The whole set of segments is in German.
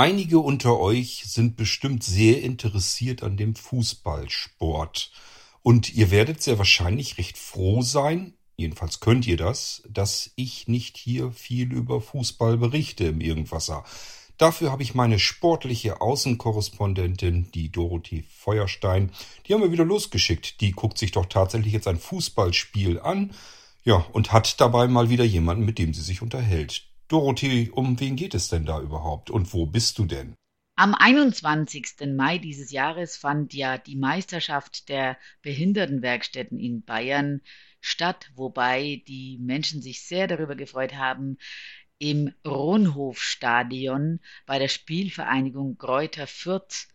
Einige unter euch sind bestimmt sehr interessiert an dem Fußballsport. Und ihr werdet sehr wahrscheinlich recht froh sein, jedenfalls könnt ihr das, dass ich nicht hier viel über Fußball berichte im Irgendwasser. Dafür habe ich meine sportliche Außenkorrespondentin, die Dorothee Feuerstein, die haben wir wieder losgeschickt. Die guckt sich doch tatsächlich jetzt ein Fußballspiel an, ja, und hat dabei mal wieder jemanden, mit dem sie sich unterhält. Dorothee, um wen geht es denn da überhaupt und wo bist du denn? Am 21. Mai dieses Jahres fand ja die Meisterschaft der Behindertenwerkstätten in Bayern statt, wobei die Menschen sich sehr darüber gefreut haben, im Ronhofstadion bei der Spielvereinigung Greuther Fürth,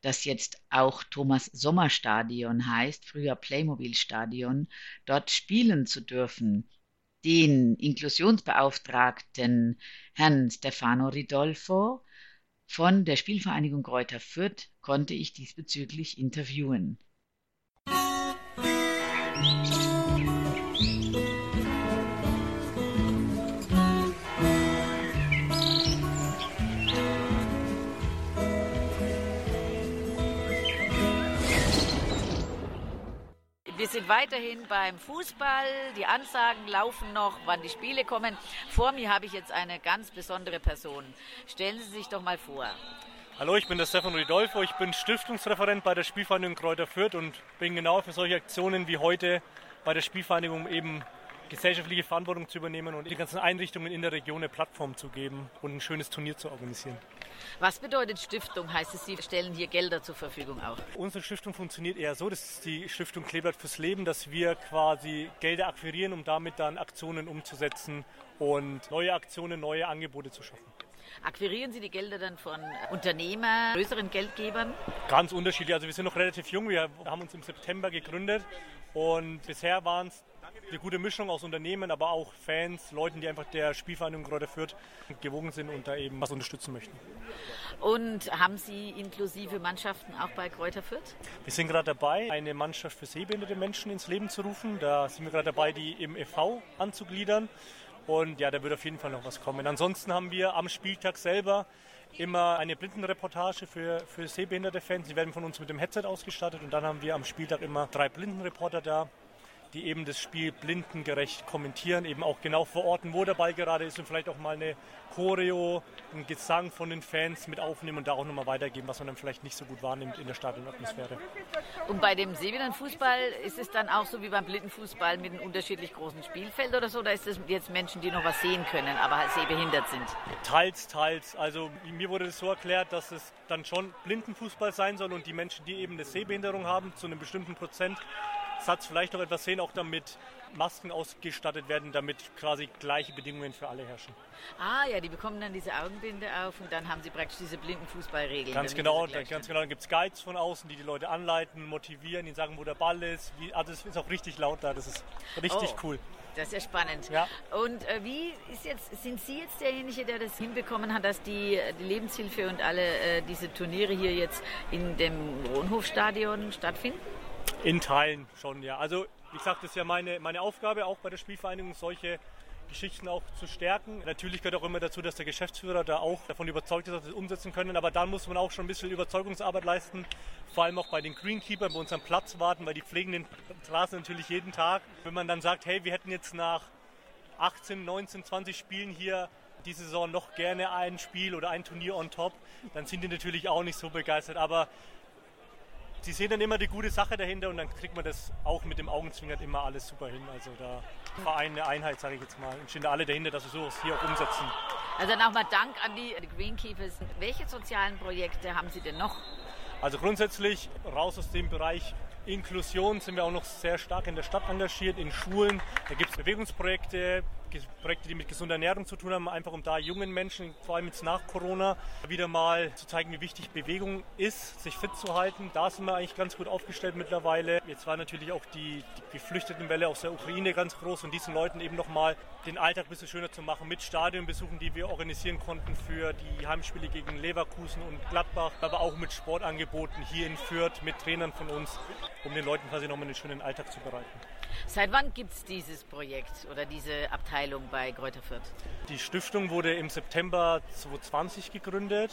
das jetzt auch Thomas Sommer Stadion heißt, früher Playmobil Stadion, dort spielen zu dürfen den Inklusionsbeauftragten Herrn Stefano Ridolfo von der Spielvereinigung Greuther Fürth konnte ich diesbezüglich interviewen. Wir sind weiterhin beim Fußball. Die Ansagen laufen noch, wann die Spiele kommen. Vor mir habe ich jetzt eine ganz besondere Person. Stellen Sie sich doch mal vor. Hallo, ich bin der Stefan Ridolfo. Ich bin Stiftungsreferent bei der Spielvereinigung Kräuter Fürth und bin genau für solche Aktionen wie heute bei der Spielvereinigung eben gesellschaftliche Verantwortung zu übernehmen und die ganzen Einrichtungen in der Region eine Plattform zu geben und ein schönes Turnier zu organisieren. Was bedeutet Stiftung? Heißt es, Sie stellen hier Gelder zur Verfügung auch? Unsere Stiftung funktioniert eher so, das ist die Stiftung Kleeblatt fürs Leben, dass wir quasi Gelder akquirieren, um damit dann Aktionen umzusetzen und neue Aktionen, neue Angebote zu schaffen. Akquirieren Sie die Gelder dann von Unternehmern, größeren Geldgebern? Ganz unterschiedlich. Also wir sind noch relativ jung. Wir haben uns im September gegründet und bisher waren es eine gute Mischung aus Unternehmen, aber auch Fans, Leuten, die einfach der Spielvereinigung Kräuter Fürth gewogen sind und da eben was unterstützen möchten. Und haben Sie inklusive Mannschaften auch bei Kräuter Fürth? Wir sind gerade dabei, eine Mannschaft für sehbehinderte Menschen ins Leben zu rufen. Da sind wir gerade dabei, die im e.V. anzugliedern. Und ja, da wird auf jeden Fall noch was kommen. Ansonsten haben wir am Spieltag selber immer eine Blindenreportage für, für sehbehinderte Fans. Die werden von uns mit dem Headset ausgestattet und dann haben wir am Spieltag immer drei Blindenreporter da, die eben das Spiel blindengerecht kommentieren, eben auch genau verorten, wo der Ball gerade ist und vielleicht auch mal eine Choreo, einen Gesang von den Fans mit aufnehmen und da auch nochmal weitergeben, was man dann vielleicht nicht so gut wahrnimmt in der Stadionatmosphäre. Und bei dem Seebehindertenfußball ist es dann auch so wie beim Blindenfußball mit einem unterschiedlich großen Spielfeld oder so? Oder ist es jetzt Menschen, die noch was sehen können, aber halt sehbehindert sind? Teils, teils. Also mir wurde es so erklärt, dass es dann schon Blindenfußball sein soll und die Menschen, die eben eine Sehbehinderung haben, zu einem bestimmten Prozent Satz vielleicht noch etwas sehen, auch damit Masken ausgestattet werden, damit quasi gleiche Bedingungen für alle herrschen. Ah ja, die bekommen dann diese Augenbinde auf und dann haben sie praktisch diese blinden Fußballregeln. Ganz genau, dann, ganz genau. Dann gibt es Guides von außen, die die Leute anleiten, motivieren, ihnen sagen, wo der Ball ist. Wie, also es ist auch richtig laut da, das ist richtig oh. cool. Das ist ja spannend. Ja. Und äh, wie ist jetzt, sind Sie jetzt derjenige, der das hinbekommen hat, dass die, die Lebenshilfe und alle äh, diese Turniere hier jetzt in dem Wohnhofstadion stattfinden? In Teilen schon, ja. Also wie gesagt, das ist ja meine, meine Aufgabe, auch bei der Spielvereinigung solche Geschichten auch zu stärken. Natürlich gehört auch immer dazu, dass der Geschäftsführer da auch davon überzeugt ist, dass wir es umsetzen können. Aber dann muss man auch schon ein bisschen Überzeugungsarbeit leisten, vor allem auch bei den Greenkeepern, bei unserem Platz warten, weil die pflegen den Straßen natürlich jeden Tag. Wenn man dann sagt, hey, wir hätten jetzt nach 18, 19, 20 Spielen hier diese Saison noch gerne ein Spiel oder ein Turnier on top, dann sind die natürlich auch nicht so begeistert. Aber die sehen dann immer die gute Sache dahinter und dann kriegt man das auch mit dem Augenzwinkern immer alles super hin. Also da Verein, eine Einheit, sage ich jetzt mal, und stehen da alle dahinter, dass wir sowas hier auch umsetzen. Also nochmal Dank an die Greenkeepers. Welche sozialen Projekte haben Sie denn noch? Also grundsätzlich raus aus dem Bereich Inklusion sind wir auch noch sehr stark in der Stadt engagiert, in Schulen. Da gibt es Bewegungsprojekte, Projekte, die mit gesunder Ernährung zu tun haben, einfach um da jungen Menschen, vor allem jetzt nach Corona, wieder mal zu zeigen, wie wichtig Bewegung ist, sich fit zu halten. Da sind wir eigentlich ganz gut aufgestellt mittlerweile. Jetzt war natürlich auch die, die Geflüchtetenwelle aus der Ukraine ganz groß und diesen Leuten eben nochmal den Alltag ein bisschen schöner zu machen mit Stadionbesuchen, die wir organisieren konnten für die Heimspiele gegen Leverkusen und Gladbach, aber auch mit Sportangeboten hier in Fürth, mit Trainern von uns, um den Leuten quasi nochmal einen schönen Alltag zu bereiten. Seit wann gibt es dieses Projekt oder diese Abteilung bei Kräuter Fürth? Die Stiftung wurde im September 2020 gegründet.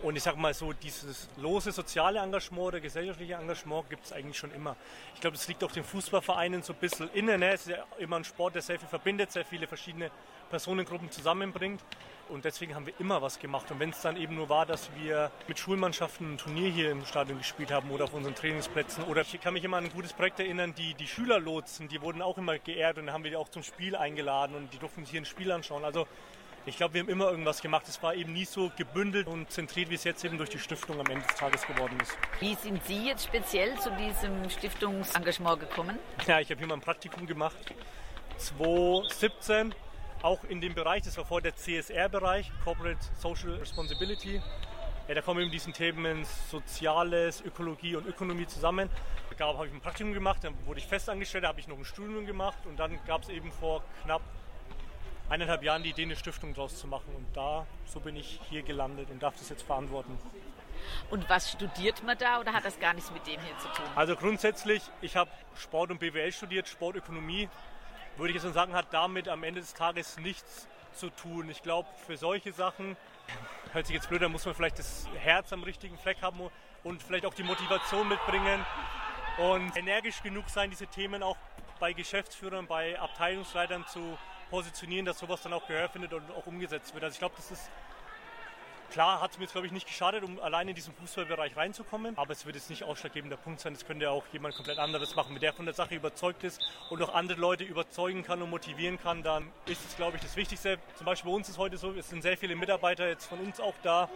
Und ich sage mal so, dieses lose soziale Engagement oder gesellschaftliche Engagement gibt es eigentlich schon immer. Ich glaube, das liegt auch den Fußballvereinen so ein bisschen innen. Ne? Es ist ja immer ein Sport, der sehr viel verbindet, sehr viele verschiedene Personengruppen zusammenbringt. Und deswegen haben wir immer was gemacht. Und wenn es dann eben nur war, dass wir mit Schulmannschaften ein Turnier hier im Stadion gespielt haben oder auf unseren Trainingsplätzen. Oder ich kann mich immer an ein gutes Projekt erinnern, die, die Schülerlotsen, die wurden auch immer geehrt und dann haben wir die auch zum Spiel eingeladen und die durften sich hier ein Spiel anschauen. Also ich glaube, wir haben immer irgendwas gemacht. Es war eben nie so gebündelt und zentriert, wie es jetzt eben durch die Stiftung am Ende des Tages geworden ist. Wie sind Sie jetzt speziell zu diesem Stiftungsengagement gekommen? Ja, ich habe hier mal ein Praktikum gemacht. 2017, auch in dem Bereich, das war vorher der CSR-Bereich, Corporate Social Responsibility. Ja, da kommen eben diesen Themen Soziales, Ökologie und Ökonomie zusammen. Da habe ich ein Praktikum gemacht, dann wurde ich festangestellt, da habe ich noch ein Studium gemacht und dann gab es eben vor knapp eineinhalb Jahren die Idee, eine Stiftung daraus zu machen. Und da, so bin ich hier gelandet und darf das jetzt verantworten. Und was studiert man da oder hat das gar nichts mit dem hier zu tun? Also grundsätzlich, ich habe Sport und BWL studiert, Sportökonomie. Würde ich jetzt sagen, hat damit am Ende des Tages nichts zu tun. Ich glaube, für solche Sachen, hört sich jetzt blöd, da muss man vielleicht das Herz am richtigen Fleck haben und vielleicht auch die Motivation mitbringen und energisch genug sein, diese Themen auch bei Geschäftsführern, bei Abteilungsleitern zu positionieren, dass sowas dann auch Gehör findet und auch umgesetzt wird. Also ich glaube, das ist Klar hat es mir jetzt, glaube ich, nicht geschadet, um allein in diesen Fußballbereich reinzukommen. Aber es wird jetzt nicht ausschlaggebender Punkt sein. Das könnte auch jemand komplett anderes machen. Wenn der von der Sache überzeugt ist und auch andere Leute überzeugen kann und motivieren kann, dann ist es, glaube ich, das Wichtigste. Zum Beispiel bei uns ist heute so, es sind sehr viele Mitarbeiter jetzt von uns auch da,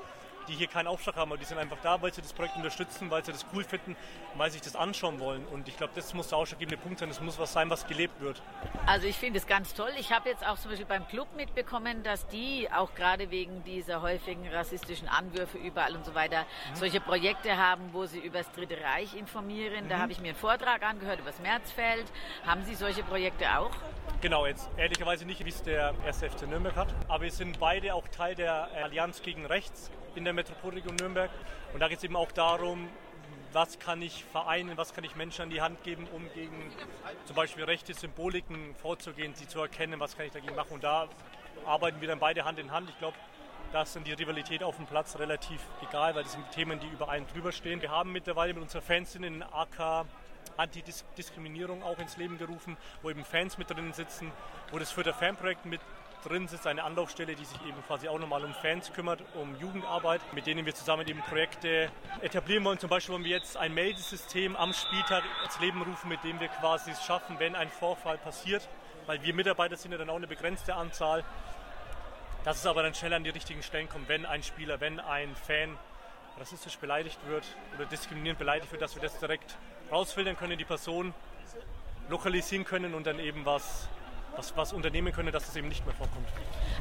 die hier keinen Aufschlag haben, aber die sind einfach da, weil sie das Projekt unterstützen, weil sie das cool finden, weil sie sich das anschauen wollen. Und ich glaube, das muss der ausschlaggebende Punkt sein. Das muss was sein, was gelebt wird. Also ich finde es ganz toll. Ich habe jetzt auch zum Beispiel beim Club mitbekommen, dass die auch gerade wegen dieser häufigen rassistischen Anwürfe überall und so weiter mhm. solche Projekte haben, wo sie über das Dritte Reich informieren. Mhm. Da habe ich mir einen Vortrag angehört über das Märzfeld. Haben Sie solche Projekte auch? Genau, jetzt ehrlicherweise nicht, wie es der 1. FC Nürnberg hat. Aber wir sind beide auch Teil der Allianz gegen Rechts in der Metropolregion Nürnberg. Und da geht es eben auch darum, was kann ich vereinen, was kann ich Menschen an die Hand geben, um gegen zum Beispiel rechte Symboliken vorzugehen, sie zu erkennen, was kann ich dagegen machen. Und da arbeiten wir dann beide Hand in Hand. Ich glaube, da ist dann die Rivalität auf dem Platz relativ egal, weil das sind Themen, die über einen drüber stehen. Wir haben mittlerweile mit unserer Fanszene in AK Antidiskriminierung auch ins Leben gerufen, wo eben Fans mit drin sitzen, wo das für das Fanprojekt mit drin sitzt, eine Anlaufstelle, die sich eben quasi auch nochmal um Fans kümmert, um Jugendarbeit, mit denen wir zusammen eben Projekte etablieren wollen. Zum Beispiel wollen wir jetzt ein Meldesystem am Spieltag ins Leben rufen, mit dem wir quasi es schaffen, wenn ein Vorfall passiert, weil wir Mitarbeiter sind ja dann auch eine begrenzte Anzahl, dass es aber dann schnell an die richtigen Stellen kommt, wenn ein Spieler, wenn ein Fan rassistisch beleidigt wird oder diskriminierend beleidigt wird, dass wir das direkt rausfiltern können, die Person lokalisieren können und dann eben was was, was unternehmen können, dass das eben nicht mehr vorkommt.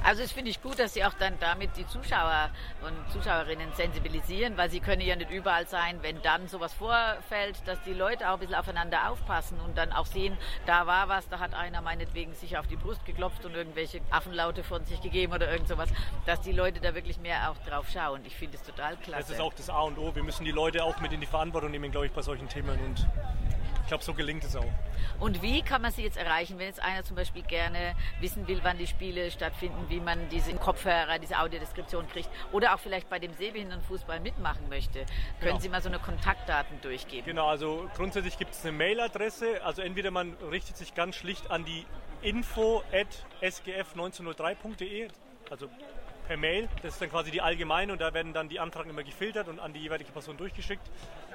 Also das finde ich gut, dass Sie auch dann damit die Zuschauer und Zuschauerinnen sensibilisieren, weil sie können ja nicht überall sein, wenn dann sowas vorfällt, dass die Leute auch ein bisschen aufeinander aufpassen und dann auch sehen, da war was, da hat einer meinetwegen sich auf die Brust geklopft und irgendwelche Affenlaute von sich gegeben oder irgend sowas, dass die Leute da wirklich mehr auch drauf schauen. Ich finde es total klasse. Das ist auch das A und O. Wir müssen die Leute auch mit in die Verantwortung nehmen, glaube ich, bei solchen Themen und glaube, so gelingt es auch. Und wie kann man sie jetzt erreichen, wenn jetzt einer zum Beispiel gerne wissen will, wann die Spiele stattfinden, wie man diese Kopfhörer, diese Audiodeskription kriegt oder auch vielleicht bei dem Sehbehindertenfußball mitmachen möchte? Können genau. Sie mal so eine Kontaktdaten durchgeben? Genau, also grundsätzlich gibt es eine Mailadresse. Also entweder man richtet sich ganz schlicht an die info at sgf1903.de, also per Mail. Das ist dann quasi die allgemeine und da werden dann die Anfragen immer gefiltert und an die jeweilige Person durchgeschickt.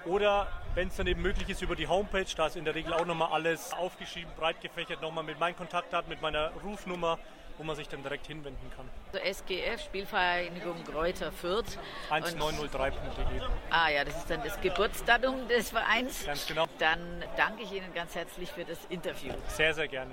Oder wenn es dann eben möglich ist über die Homepage, da ist in der Regel auch nochmal alles aufgeschrieben, breit gefächert, nochmal mit meinen Kontaktdaten, mit meiner Rufnummer, wo man sich dann direkt hinwenden kann. Also SGF, Spielvereinigung Kräuter Fürth. 1903.de. Ah ja, das ist dann das Geburtsdatum des Vereins. Ganz genau. Dann danke ich Ihnen ganz herzlich für das Interview. Sehr, sehr gerne.